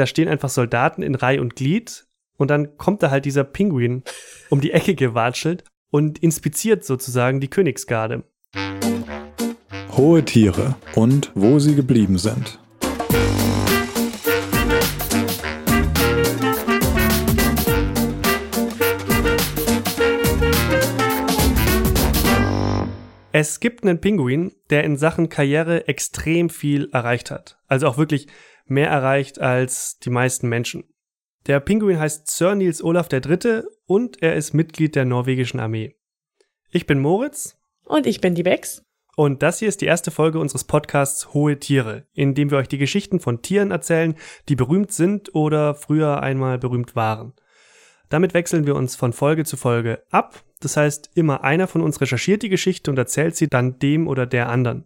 da stehen einfach Soldaten in Reihe und Glied und dann kommt da halt dieser Pinguin um die Ecke gewatschelt und inspiziert sozusagen die Königsgarde. Hohe Tiere und wo sie geblieben sind. Es gibt einen Pinguin, der in Sachen Karriere extrem viel erreicht hat. Also auch wirklich mehr erreicht als die meisten Menschen. Der Pinguin heißt Sir Niels Olaf III. und er ist Mitglied der norwegischen Armee. Ich bin Moritz. Und ich bin die Bex. Und das hier ist die erste Folge unseres Podcasts Hohe Tiere, in dem wir euch die Geschichten von Tieren erzählen, die berühmt sind oder früher einmal berühmt waren. Damit wechseln wir uns von Folge zu Folge ab. Das heißt, immer einer von uns recherchiert die Geschichte und erzählt sie dann dem oder der anderen.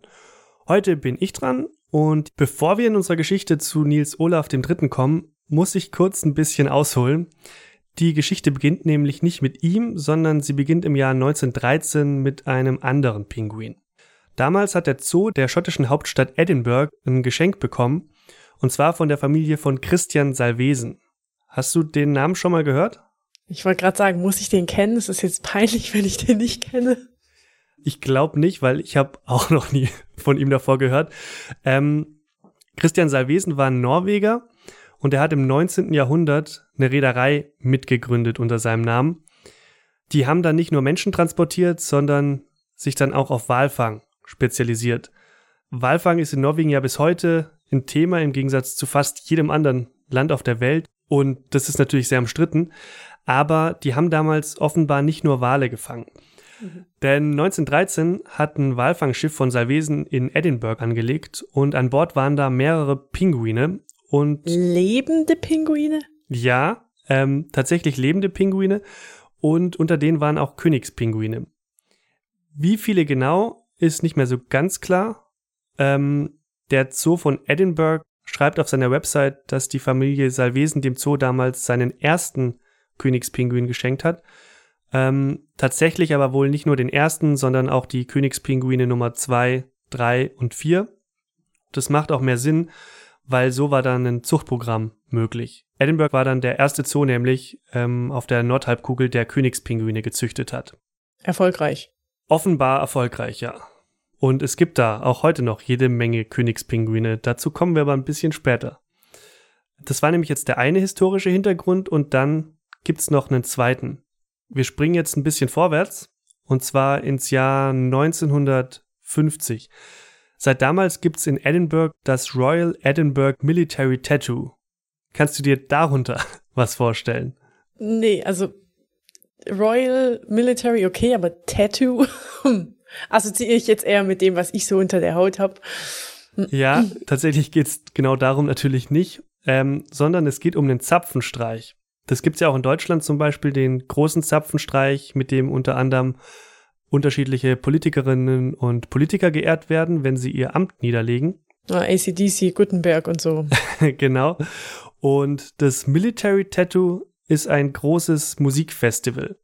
Heute bin ich dran und bevor wir in unserer Geschichte zu Nils Olaf dem Dritten kommen, muss ich kurz ein bisschen ausholen. Die Geschichte beginnt nämlich nicht mit ihm, sondern sie beginnt im Jahr 1913 mit einem anderen Pinguin. Damals hat der Zoo der schottischen Hauptstadt Edinburgh ein Geschenk bekommen, und zwar von der Familie von Christian Salvesen. Hast du den Namen schon mal gehört? Ich wollte gerade sagen, muss ich den kennen? Es ist jetzt peinlich, wenn ich den nicht kenne. Ich glaube nicht, weil ich habe auch noch nie von ihm davor gehört. Ähm, Christian Salvesen war ein Norweger und er hat im 19. Jahrhundert eine Reederei mitgegründet unter seinem Namen. Die haben dann nicht nur Menschen transportiert, sondern sich dann auch auf Walfang spezialisiert. Walfang ist in Norwegen ja bis heute ein Thema im Gegensatz zu fast jedem anderen Land auf der Welt und das ist natürlich sehr umstritten aber die haben damals offenbar nicht nur Wale gefangen. Mhm. Denn 1913 hat ein Walfangschiff von Salvesen in Edinburgh angelegt und an Bord waren da mehrere Pinguine und lebende Pinguine? Ja, ähm, tatsächlich lebende Pinguine und unter denen waren auch Königspinguine. Wie viele genau ist nicht mehr so ganz klar. Ähm, der Zoo von Edinburgh schreibt auf seiner Website, dass die Familie Salvesen dem Zoo damals seinen ersten Königspinguin geschenkt hat. Ähm, tatsächlich aber wohl nicht nur den ersten, sondern auch die Königspinguine Nummer zwei, drei und vier. Das macht auch mehr Sinn, weil so war dann ein Zuchtprogramm möglich. Edinburgh war dann der erste Zoo nämlich ähm, auf der Nordhalbkugel, der Königspinguine gezüchtet hat. Erfolgreich. Offenbar erfolgreich, ja. Und es gibt da auch heute noch jede Menge Königspinguine. Dazu kommen wir aber ein bisschen später. Das war nämlich jetzt der eine historische Hintergrund und dann gibt's noch einen zweiten. Wir springen jetzt ein bisschen vorwärts und zwar ins Jahr 1950. Seit damals gibt's in Edinburgh das Royal Edinburgh Military Tattoo. Kannst du dir darunter was vorstellen? Nee, also Royal Military okay, aber Tattoo assoziiere ich jetzt eher mit dem, was ich so unter der Haut habe. Ja, tatsächlich geht's genau darum natürlich nicht, ähm, sondern es geht um den Zapfenstreich. Das gibt's ja auch in Deutschland zum Beispiel, den großen Zapfenstreich, mit dem unter anderem unterschiedliche Politikerinnen und Politiker geehrt werden, wenn sie ihr Amt niederlegen. Ah, ACDC, Gutenberg und so. genau. Und das Military Tattoo ist ein großes Musikfestival.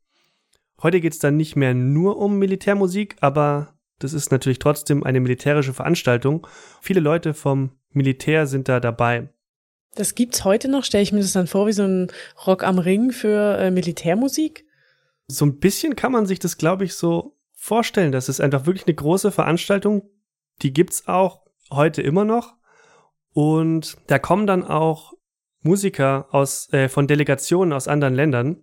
Heute geht's dann nicht mehr nur um Militärmusik, aber das ist natürlich trotzdem eine militärische Veranstaltung. Viele Leute vom Militär sind da dabei. Das gibt's heute noch? Stelle ich mir das dann vor wie so ein Rock am Ring für äh, Militärmusik? So ein bisschen kann man sich das, glaube ich, so vorstellen. Das ist einfach wirklich eine große Veranstaltung. Die gibt's auch heute immer noch. Und da kommen dann auch Musiker aus, äh, von Delegationen aus anderen Ländern.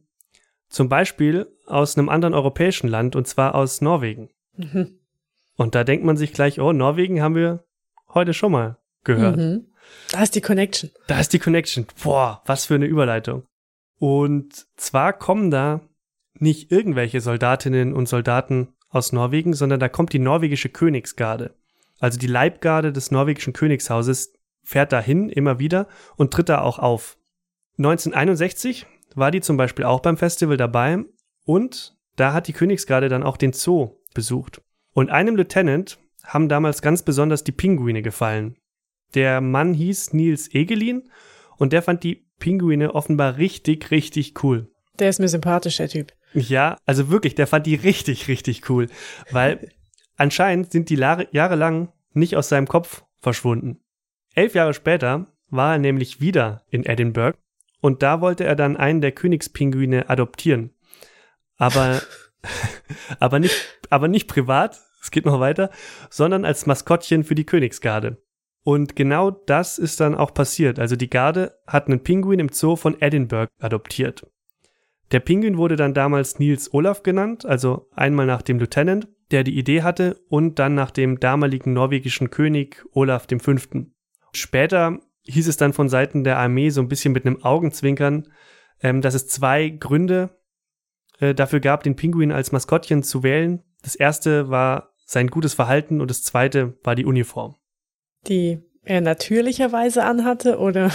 Zum Beispiel aus einem anderen europäischen Land, und zwar aus Norwegen. Mhm. Und da denkt man sich gleich, oh, Norwegen haben wir heute schon mal gehört. Mhm. Da ist die Connection. Da ist die Connection. Boah, was für eine Überleitung. Und zwar kommen da nicht irgendwelche Soldatinnen und Soldaten aus Norwegen, sondern da kommt die norwegische Königsgarde. Also die Leibgarde des norwegischen Königshauses fährt dahin immer wieder und tritt da auch auf. 1961 war die zum Beispiel auch beim Festival dabei und da hat die Königsgarde dann auch den Zoo besucht. Und einem Lieutenant haben damals ganz besonders die Pinguine gefallen. Der Mann hieß Nils Egelin und der fand die Pinguine offenbar richtig, richtig cool. Der ist mir sympathisch, der Typ. Ja, also wirklich, der fand die richtig, richtig cool. Weil anscheinend sind die jahrelang nicht aus seinem Kopf verschwunden. Elf Jahre später war er nämlich wieder in Edinburgh und da wollte er dann einen der Königspinguine adoptieren. Aber, aber nicht, aber nicht privat, es geht noch weiter, sondern als Maskottchen für die Königsgarde. Und genau das ist dann auch passiert. Also die Garde hat einen Pinguin im Zoo von Edinburgh adoptiert. Der Pinguin wurde dann damals Nils Olaf genannt, also einmal nach dem Lieutenant, der die Idee hatte, und dann nach dem damaligen norwegischen König Olaf V. Später hieß es dann von Seiten der Armee so ein bisschen mit einem Augenzwinkern, ähm, dass es zwei Gründe äh, dafür gab, den Pinguin als Maskottchen zu wählen. Das erste war sein gutes Verhalten und das zweite war die Uniform. Die er natürlicherweise anhatte, oder?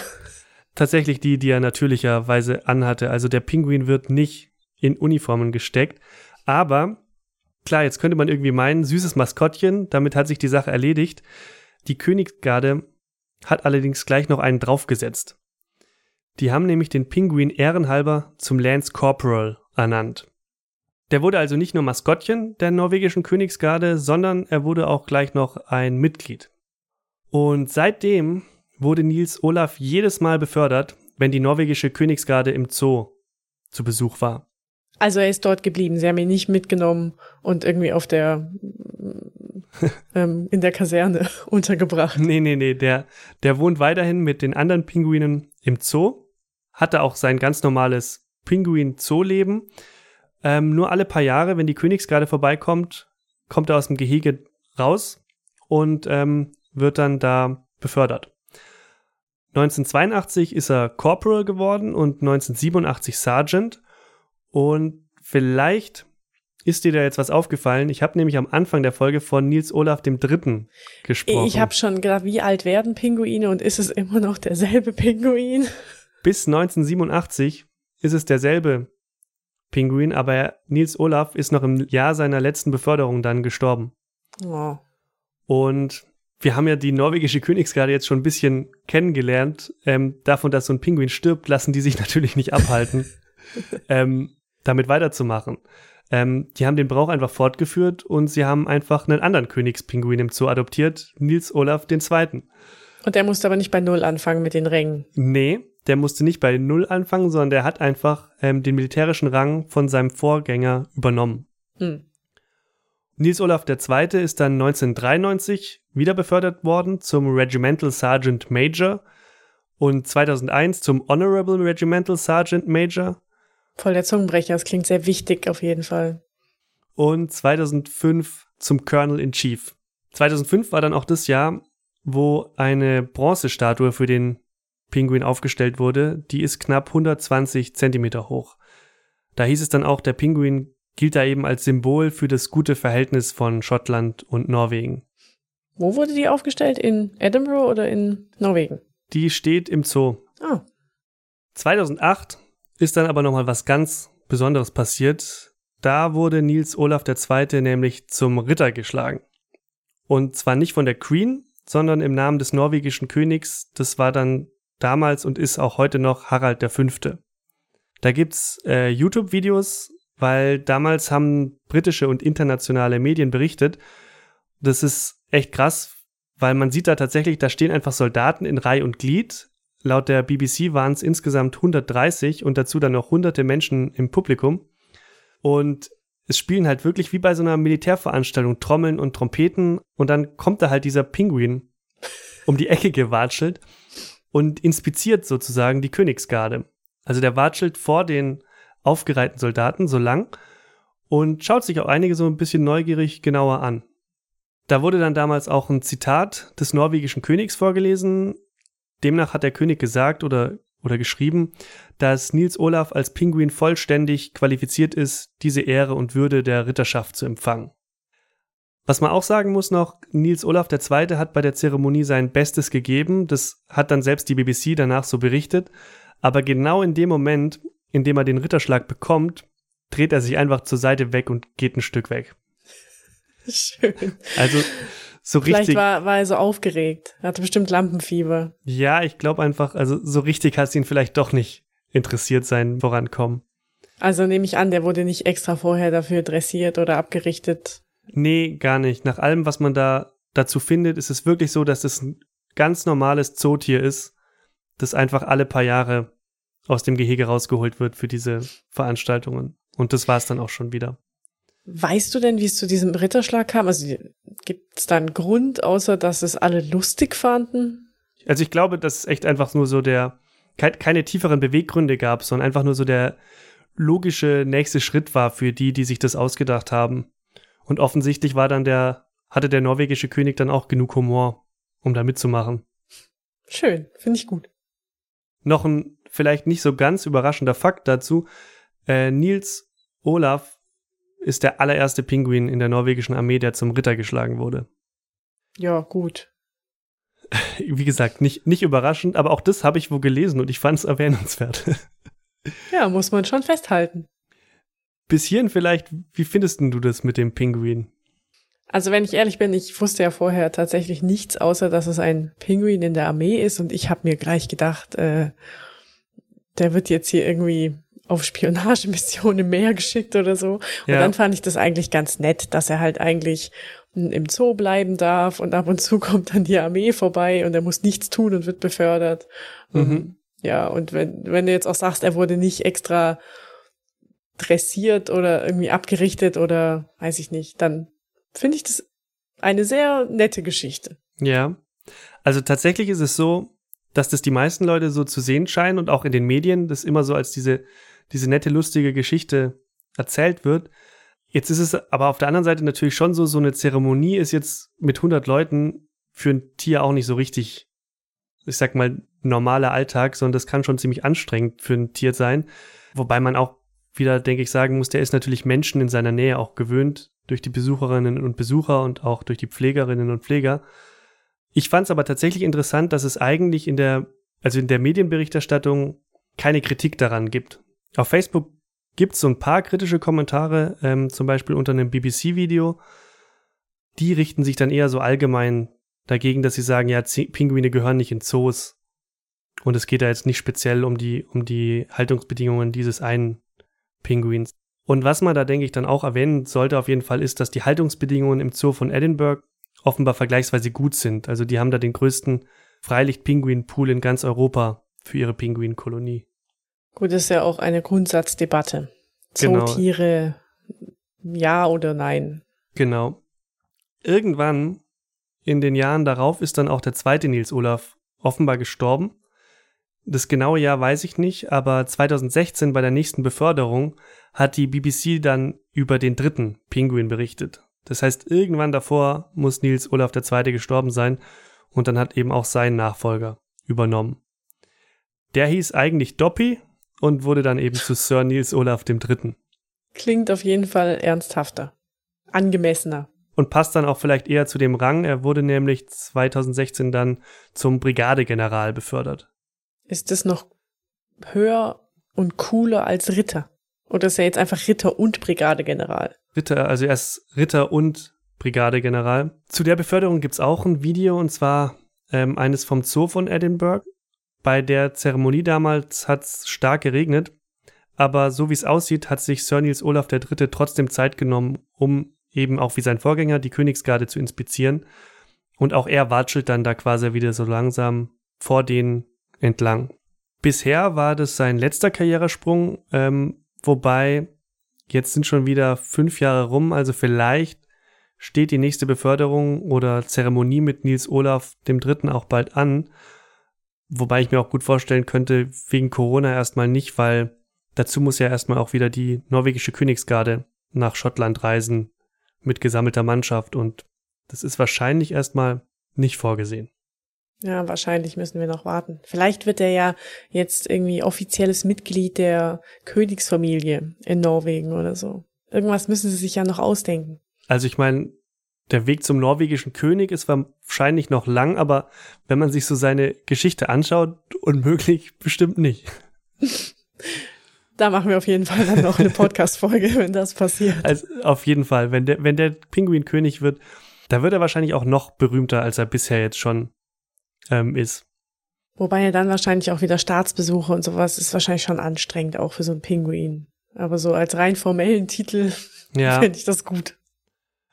Tatsächlich die, die er natürlicherweise anhatte. Also der Pinguin wird nicht in Uniformen gesteckt. Aber klar, jetzt könnte man irgendwie meinen, süßes Maskottchen, damit hat sich die Sache erledigt. Die Königsgarde hat allerdings gleich noch einen draufgesetzt. Die haben nämlich den Pinguin ehrenhalber zum Lance Corporal ernannt. Der wurde also nicht nur Maskottchen der norwegischen Königsgarde, sondern er wurde auch gleich noch ein Mitglied. Und seitdem wurde Nils Olaf jedes Mal befördert, wenn die norwegische Königsgarde im Zoo zu Besuch war. Also er ist dort geblieben. Sie haben ihn nicht mitgenommen und irgendwie auf der ähm, in der Kaserne untergebracht. Nee, nee, nee. Der, der wohnt weiterhin mit den anderen Pinguinen im Zoo, hatte auch sein ganz normales Pinguin-Zoo-Leben. Ähm, nur alle paar Jahre, wenn die Königsgarde vorbeikommt, kommt er aus dem Gehege raus und ähm, wird dann da befördert. 1982 ist er Corporal geworden und 1987 Sergeant. Und vielleicht ist dir da jetzt was aufgefallen? Ich habe nämlich am Anfang der Folge von Nils Olaf dem Dritten gesprochen. Ich habe schon gedacht, wie alt werden Pinguine und ist es immer noch derselbe Pinguin? Bis 1987 ist es derselbe Pinguin, aber Nils Olaf ist noch im Jahr seiner letzten Beförderung dann gestorben. Oh. Und wir haben ja die norwegische Königsgarde jetzt schon ein bisschen kennengelernt. Ähm, davon, dass so ein Pinguin stirbt, lassen die sich natürlich nicht abhalten, ähm, damit weiterzumachen. Ähm, die haben den Brauch einfach fortgeführt und sie haben einfach einen anderen Königspinguin im Zoo adoptiert, Nils Olaf II. Und der musste aber nicht bei Null anfangen mit den Rängen. Nee, der musste nicht bei Null anfangen, sondern der hat einfach ähm, den militärischen Rang von seinem Vorgänger übernommen. Hm. Nils Olaf II. ist dann 1993 wieder befördert worden zum Regimental Sergeant Major und 2001 zum Honorable Regimental Sergeant Major. Voll der Zungenbrecher, das klingt sehr wichtig auf jeden Fall. Und 2005 zum Colonel in Chief. 2005 war dann auch das Jahr, wo eine Bronzestatue für den Pinguin aufgestellt wurde. Die ist knapp 120 Zentimeter hoch. Da hieß es dann auch, der Pinguin gilt da eben als Symbol für das gute Verhältnis von Schottland und Norwegen. Wo wurde die aufgestellt? In Edinburgh oder in Norwegen? Die steht im Zoo. Ah. 2008 ist dann aber nochmal was ganz Besonderes passiert. Da wurde Nils Olaf II. nämlich zum Ritter geschlagen. Und zwar nicht von der Queen, sondern im Namen des norwegischen Königs. Das war dann damals und ist auch heute noch Harald V. Da gibt's äh, YouTube-Videos weil damals haben britische und internationale Medien berichtet. Das ist echt krass, weil man sieht da tatsächlich, da stehen einfach Soldaten in Reih und Glied. Laut der BBC waren es insgesamt 130 und dazu dann noch hunderte Menschen im Publikum. Und es spielen halt wirklich wie bei so einer Militärveranstaltung Trommeln und Trompeten und dann kommt da halt dieser Pinguin um die Ecke gewatschelt und inspiziert sozusagen die Königsgarde. Also der watschelt vor den aufgereihten Soldaten so lang und schaut sich auch einige so ein bisschen neugierig genauer an. Da wurde dann damals auch ein Zitat des norwegischen Königs vorgelesen. Demnach hat der König gesagt oder, oder geschrieben, dass Nils Olaf als Pinguin vollständig qualifiziert ist, diese Ehre und Würde der Ritterschaft zu empfangen. Was man auch sagen muss noch, Nils Olaf II. hat bei der Zeremonie sein Bestes gegeben. Das hat dann selbst die BBC danach so berichtet. Aber genau in dem Moment, indem er den Ritterschlag bekommt, dreht er sich einfach zur Seite weg und geht ein Stück weg. Schön. Also so Vielleicht richtig. war, war er so aufgeregt. Er hatte bestimmt Lampenfieber. Ja, ich glaube einfach, also so richtig hat es ihn vielleicht doch nicht interessiert sein Vorankommen. Also nehme ich an, der wurde nicht extra vorher dafür dressiert oder abgerichtet. Nee, gar nicht. Nach allem, was man da dazu findet, ist es wirklich so, dass es ein ganz normales Zootier ist, das einfach alle paar Jahre aus dem Gehege rausgeholt wird für diese Veranstaltungen. Und das war es dann auch schon wieder. Weißt du denn, wie es zu diesem Ritterschlag kam? Also gibt es da einen Grund, außer dass es alle lustig fanden? Also ich glaube, dass es echt einfach nur so der, keine tieferen Beweggründe gab, sondern einfach nur so der logische nächste Schritt war für die, die sich das ausgedacht haben. Und offensichtlich war dann der, hatte der norwegische König dann auch genug Humor, um da mitzumachen. Schön, finde ich gut. Noch ein vielleicht nicht so ganz überraschender Fakt dazu. Äh, Nils Olaf ist der allererste Pinguin in der norwegischen Armee, der zum Ritter geschlagen wurde. Ja, gut. Wie gesagt, nicht, nicht überraschend, aber auch das habe ich wo gelesen und ich fand es erwähnenswert. Ja, muss man schon festhalten. Bis hierhin vielleicht, wie findest du das mit dem Pinguin? Also wenn ich ehrlich bin, ich wusste ja vorher tatsächlich nichts, außer dass es ein Pinguin in der Armee ist und ich habe mir gleich gedacht, äh, der wird jetzt hier irgendwie auf Spionagemission im Meer geschickt oder so. Und ja. dann fand ich das eigentlich ganz nett, dass er halt eigentlich im Zoo bleiben darf und ab und zu kommt dann die Armee vorbei und er muss nichts tun und wird befördert. Mhm. Ja, und wenn, wenn du jetzt auch sagst, er wurde nicht extra dressiert oder irgendwie abgerichtet oder weiß ich nicht, dann finde ich das eine sehr nette Geschichte. Ja. Also tatsächlich ist es so, dass das die meisten Leute so zu sehen scheinen und auch in den Medien das immer so als diese diese nette, lustige Geschichte erzählt wird. Jetzt ist es aber auf der anderen Seite natürlich schon so, so eine Zeremonie ist jetzt mit 100 Leuten für ein Tier auch nicht so richtig, ich sag mal, normaler Alltag, sondern das kann schon ziemlich anstrengend für ein Tier sein. Wobei man auch wieder, denke ich, sagen muss, der ist natürlich Menschen in seiner Nähe auch gewöhnt durch die Besucherinnen und Besucher und auch durch die Pflegerinnen und Pfleger. Ich fand es aber tatsächlich interessant, dass es eigentlich in der, also in der Medienberichterstattung keine Kritik daran gibt. Auf Facebook gibt es so ein paar kritische Kommentare, ähm, zum Beispiel unter einem BBC-Video. Die richten sich dann eher so allgemein dagegen, dass sie sagen, ja, Z Pinguine gehören nicht in Zoos. Und es geht da jetzt nicht speziell um die, um die Haltungsbedingungen dieses einen Pinguins. Und was man da, denke ich, dann auch erwähnen sollte auf jeden Fall ist, dass die Haltungsbedingungen im Zoo von Edinburgh offenbar vergleichsweise gut sind. Also die haben da den größten Freilicht-Pinguin-Pool in ganz Europa für ihre Pinguinkolonie. Gut, das ist ja auch eine Grundsatzdebatte. Genau. Zootiere, ja oder nein. Genau. Irgendwann in den Jahren darauf ist dann auch der zweite Nils Olaf offenbar gestorben. Das genaue Jahr weiß ich nicht, aber 2016 bei der nächsten Beförderung hat die BBC dann über den dritten Pinguin berichtet. Das heißt, irgendwann davor muss Nils Olaf II. gestorben sein und dann hat eben auch sein Nachfolger übernommen. Der hieß eigentlich Doppy und wurde dann eben zu Sir Nils Olaf III. Klingt auf jeden Fall ernsthafter, angemessener. Und passt dann auch vielleicht eher zu dem Rang. Er wurde nämlich 2016 dann zum Brigadegeneral befördert. Ist das noch höher und cooler als Ritter? Oder ist er jetzt einfach Ritter und Brigadegeneral? Ritter, also er ist Ritter und Brigadegeneral. Zu der Beförderung gibt's auch ein Video und zwar ähm, eines vom Zoo von Edinburgh. Bei der Zeremonie damals hat es stark geregnet, aber so wie es aussieht, hat sich Sir Niels Olaf III. trotzdem Zeit genommen, um eben auch wie sein Vorgänger die Königsgarde zu inspizieren. Und auch er watschelt dann da quasi wieder so langsam vor denen entlang. Bisher war das sein letzter Karrieresprung, ähm, wobei jetzt sind schon wieder fünf Jahre rum, also vielleicht steht die nächste Beförderung oder Zeremonie mit Nils Olaf dem Dritten auch bald an. Wobei ich mir auch gut vorstellen könnte, wegen Corona erstmal nicht, weil dazu muss ja erstmal auch wieder die norwegische Königsgarde nach Schottland reisen mit gesammelter Mannschaft und das ist wahrscheinlich erstmal nicht vorgesehen. Ja, wahrscheinlich müssen wir noch warten. Vielleicht wird er ja jetzt irgendwie offizielles Mitglied der Königsfamilie in Norwegen oder so. Irgendwas müssen sie sich ja noch ausdenken. Also ich meine, der Weg zum norwegischen König ist wahrscheinlich noch lang, aber wenn man sich so seine Geschichte anschaut, unmöglich bestimmt nicht. Da machen wir auf jeden Fall dann noch eine Podcast-Folge, wenn das passiert. Also auf jeden Fall, wenn der, wenn der Pinguin König wird, da wird er wahrscheinlich auch noch berühmter, als er bisher jetzt schon ähm, ist. Wobei er dann wahrscheinlich auch wieder Staatsbesuche und sowas ist wahrscheinlich schon anstrengend, auch für so einen Pinguin. Aber so als rein formellen Titel ja. finde ich das gut.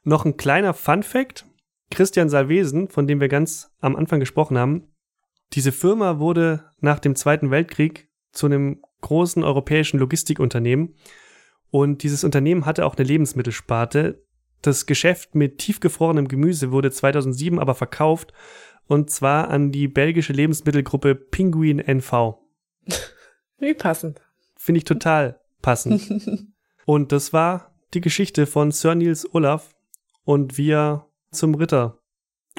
Noch ein kleiner Fun Fact. Christian Salvesen, von dem wir ganz am Anfang gesprochen haben, Diese Firma wurde nach dem Zweiten Weltkrieg zu einem großen europäischen Logistikunternehmen und dieses Unternehmen hatte auch eine Lebensmittelsparte. Das Geschäft mit tiefgefrorenem Gemüse wurde 2007 aber verkauft und zwar an die belgische Lebensmittelgruppe Pinguin NV. Wie passend. Finde ich total passend. und das war die Geschichte von Sir Niels Olaf und wie er zum Ritter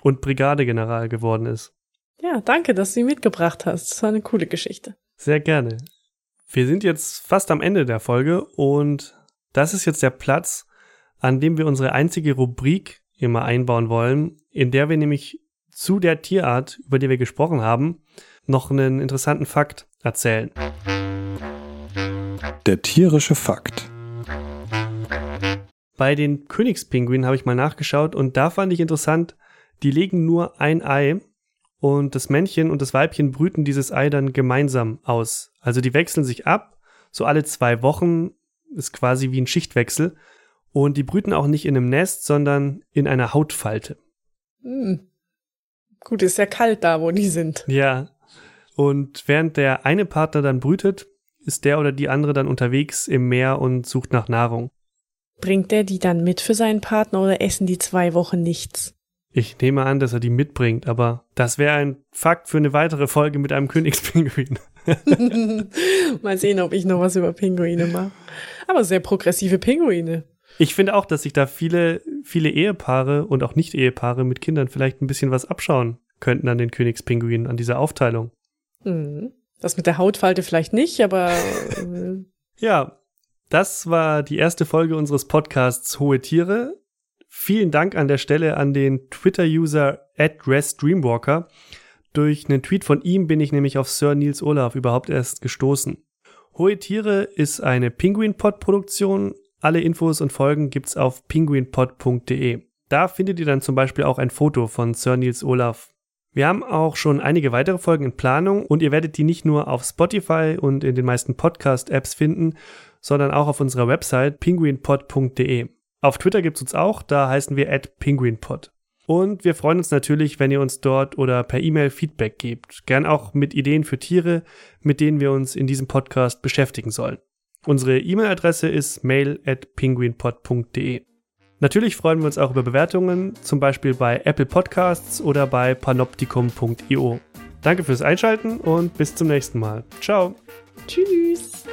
und Brigadegeneral geworden ist. Ja, danke, dass du ihn mitgebracht hast. Das war eine coole Geschichte. Sehr gerne. Wir sind jetzt fast am Ende der Folge und das ist jetzt der Platz, an dem wir unsere einzige Rubrik immer einbauen wollen, in der wir nämlich zu der Tierart, über die wir gesprochen haben, noch einen interessanten Fakt erzählen. Der tierische Fakt. Bei den Königspinguinen habe ich mal nachgeschaut und da fand ich interessant, die legen nur ein Ei und das Männchen und das Weibchen brüten dieses Ei dann gemeinsam aus. Also die wechseln sich ab, so alle zwei Wochen ist quasi wie ein Schichtwechsel und die brüten auch nicht in einem Nest, sondern in einer Hautfalte. Hm. Gut, ist ja kalt da, wo die sind. Ja. Und während der eine Partner dann brütet, ist der oder die andere dann unterwegs im Meer und sucht nach Nahrung. Bringt der die dann mit für seinen Partner oder essen die zwei Wochen nichts? Ich nehme an, dass er die mitbringt, aber das wäre ein Fakt für eine weitere Folge mit einem Königspinguin. Mal sehen, ob ich noch was über Pinguine mache. Aber sehr progressive Pinguine. Ich finde auch, dass sich da viele, viele Ehepaare und auch Nicht-Ehepaare mit Kindern vielleicht ein bisschen was abschauen könnten an den Königspinguinen, an dieser Aufteilung. Mhm. Das mit der Hautfalte vielleicht nicht, aber. Äh, ja, das war die erste Folge unseres Podcasts Hohe Tiere. Vielen Dank an der Stelle an den Twitter-User @restdreamwalker. Durch einen Tweet von ihm bin ich nämlich auf Sir Niels Olaf überhaupt erst gestoßen. Hohe Tiere ist eine Penguin-Pod-Produktion. Alle Infos und Folgen gibt's auf penguinpod.de. Da findet ihr dann zum Beispiel auch ein Foto von Sir Niels Olaf. Wir haben auch schon einige weitere Folgen in Planung und ihr werdet die nicht nur auf Spotify und in den meisten Podcast-Apps finden, sondern auch auf unserer Website penguinpod.de. Auf Twitter gibt's uns auch, da heißen wir at penguinpod. Und wir freuen uns natürlich, wenn ihr uns dort oder per E-Mail Feedback gebt. Gern auch mit Ideen für Tiere, mit denen wir uns in diesem Podcast beschäftigen sollen. Unsere E-Mail-Adresse ist mail at penguinpod.de. Natürlich freuen wir uns auch über Bewertungen, zum Beispiel bei Apple Podcasts oder bei panoptikum.io. Danke fürs Einschalten und bis zum nächsten Mal. Ciao. Tschüss.